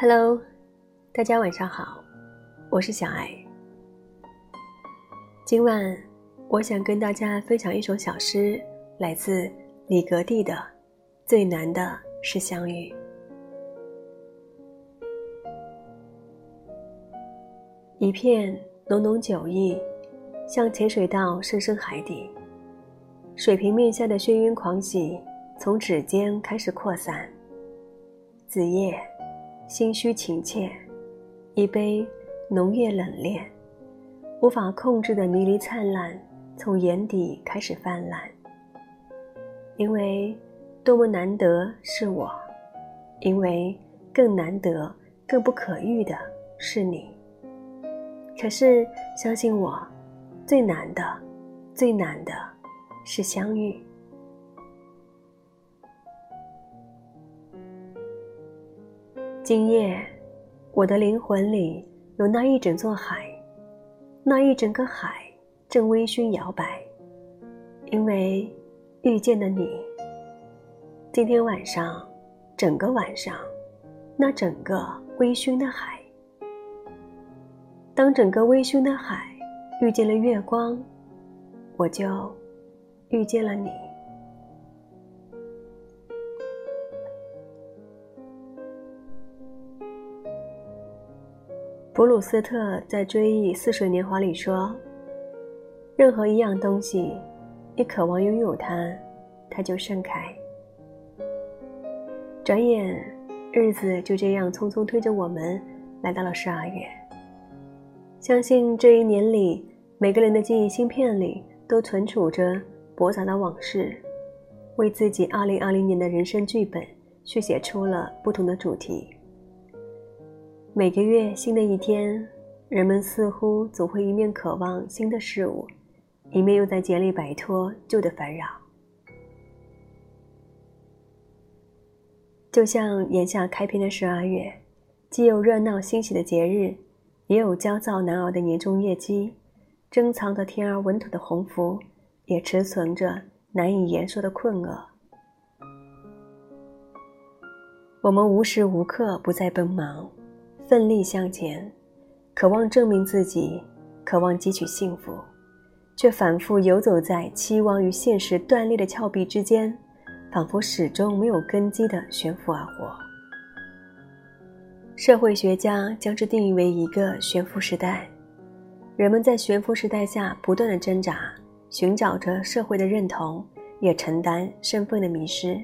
Hello，大家晚上好，我是小爱。今晚我想跟大家分享一首小诗，来自李格弟的《最难的是相遇》。一片浓浓酒意，像潜水到深深海底，水平面下的眩晕狂喜，从指尖开始扩散。子夜。心虚情切，一杯浓烈冷冽，无法控制的迷离灿烂，从眼底开始泛滥。因为多么难得是我，因为更难得、更不可遇的是你。可是相信我，最难的、最难的是相遇。今夜，我的灵魂里有那一整座海，那一整个海正微醺摇摆，因为遇见了你。今天晚上，整个晚上，那整个微醺的海，当整个微醺的海遇见了月光，我就遇见了你。普鲁斯特在《追忆似水年华》里说：“任何一样东西，你渴望拥有它，它就盛开。”转眼，日子就这样匆匆推着我们来到了十二月。相信这一年里，每个人的记忆芯片里都存储着驳杂的往事，为自己2020年的人生剧本续写出了不同的主题。每个月新的一天，人们似乎总会一面渴望新的事物，一面又在竭力摆脱旧的烦扰。就像眼下开篇的十二月，既有热闹欣喜的节日，也有焦躁难熬的年终业绩，珍藏的甜而稳妥的鸿福，也持存着难以言说的困厄。我们无时无刻不在奔忙。奋力向前，渴望证明自己，渴望汲取幸福，却反复游走在期望与现实断裂的峭壁之间，仿佛始终没有根基的悬浮而活。社会学家将之定义为一个悬浮时代，人们在悬浮时代下不断的挣扎，寻找着社会的认同，也承担身份的迷失，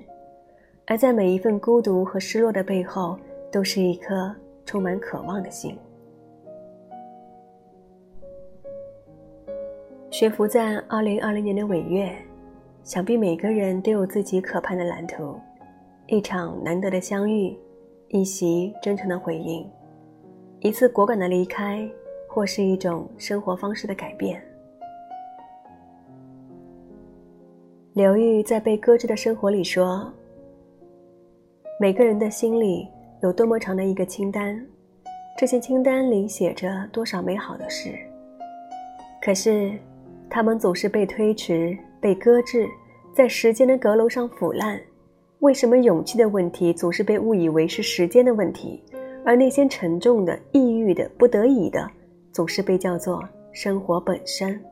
而在每一份孤独和失落的背后，都是一颗。充满渴望的心，悬浮在二零二零年的尾月，想必每个人都有自己可盼的蓝图：一场难得的相遇，一席真诚的回应，一次果敢的离开，或是一种生活方式的改变。刘玉在《被搁置的生活》里说：“每个人的心里。”有多么长的一个清单，这些清单里写着多少美好的事，可是，他们总是被推迟、被搁置，在时间的阁楼上腐烂。为什么勇气的问题总是被误以为是时间的问题，而那些沉重的、抑郁的、不得已的，总是被叫做生活本身？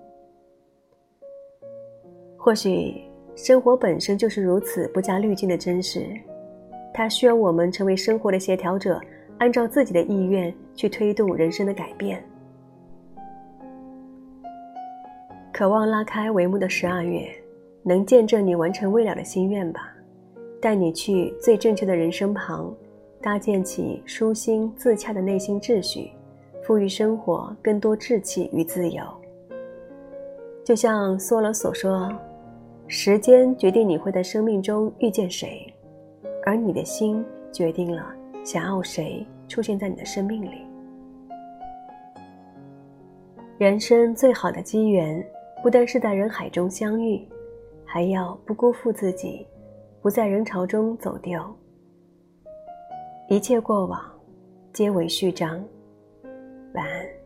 或许，生活本身就是如此不加滤镜的真实。它需要我们成为生活的协调者，按照自己的意愿去推动人生的改变。渴望拉开帷幕的十二月，能见证你完成未了的心愿吧，带你去最正确的人生旁，搭建起舒心自洽的内心秩序，赋予生活更多志气与自由。就像梭罗所说：“时间决定你会在生命中遇见谁。”而你的心决定了想要谁出现在你的生命里。人生最好的机缘，不单是在人海中相遇，还要不辜负自己，不在人潮中走丢。一切过往，皆为序章。晚安。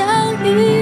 相遇。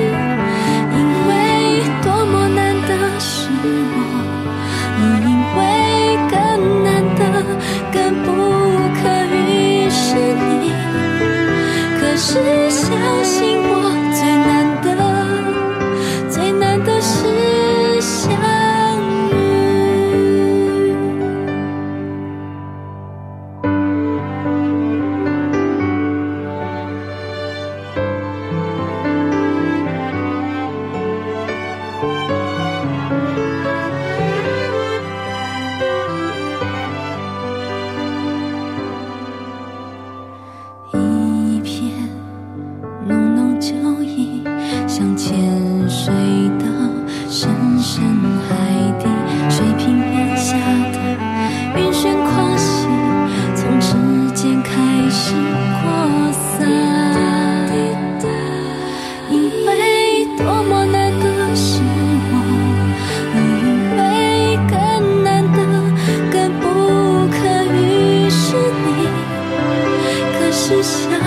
是想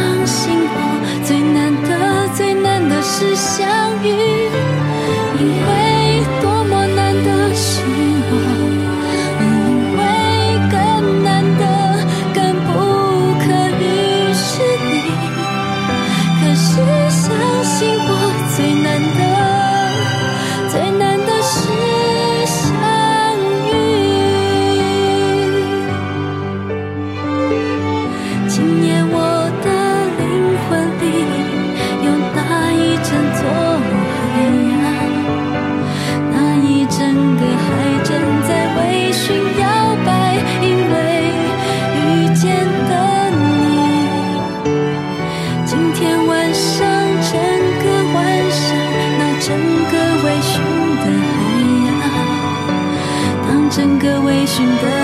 整个微醺的